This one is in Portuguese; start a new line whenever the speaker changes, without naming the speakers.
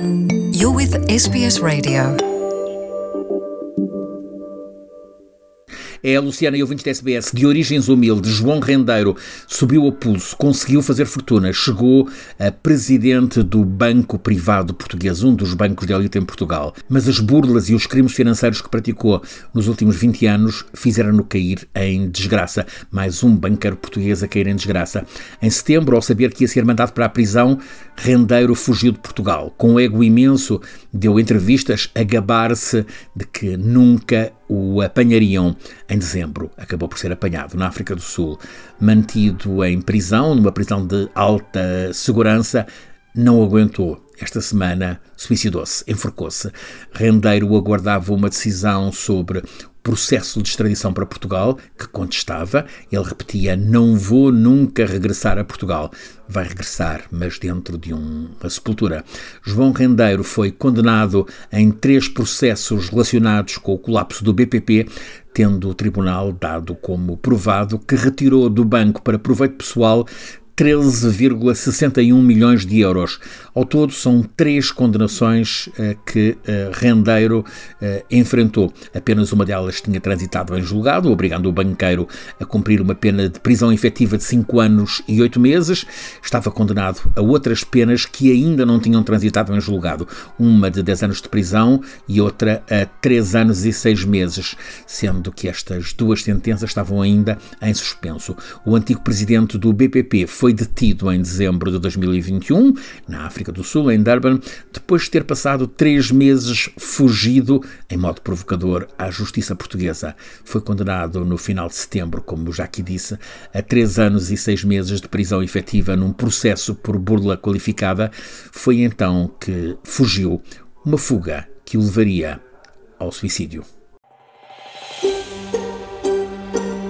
You're with SBS Radio.
É a Luciana e ouvintes da SBS, de origens humildes, João Rendeiro, subiu a pulso, conseguiu fazer fortuna, chegou a presidente do Banco Privado Português, um dos bancos de elite em Portugal. Mas as burlas e os crimes financeiros que praticou nos últimos 20 anos fizeram-no cair em desgraça. Mais um banqueiro português a cair em desgraça. Em setembro, ao saber que ia ser mandado para a prisão, Rendeiro fugiu de Portugal. Com um ego imenso, deu entrevistas a gabar-se de que nunca o apanhariam em dezembro. Acabou por ser apanhado na África do Sul, mantido em prisão, numa prisão de alta segurança. Não aguentou. Esta semana suicidou-se, enforcou-se. Rendeiro aguardava uma decisão sobre processo de extradição para Portugal, que contestava. Ele repetia: Não vou nunca regressar a Portugal. Vai regressar, mas dentro de um, uma sepultura. João Rendeiro foi condenado em três processos relacionados com o colapso do BPP, tendo o tribunal dado como provado que retirou do banco para proveito pessoal 13,61 milhões de euros. Ao todo, são três condenações uh, que uh, Rendeiro uh, enfrentou. Apenas uma delas tinha transitado em julgado, obrigando o banqueiro a cumprir uma pena de prisão efetiva de 5 anos e 8 meses. Estava condenado a outras penas que ainda não tinham transitado em julgado. Uma de 10 anos de prisão e outra a 3 anos e 6 meses, sendo que estas duas sentenças estavam ainda em suspenso. O antigo presidente do BPP foi foi detido em dezembro de 2021, na África do Sul, em Durban, depois de ter passado três meses fugido, em modo provocador, à justiça portuguesa. Foi condenado no final de setembro, como já aqui disse, a três anos e seis meses de prisão efetiva num processo por burla qualificada. Foi então que fugiu, uma fuga que o levaria ao suicídio.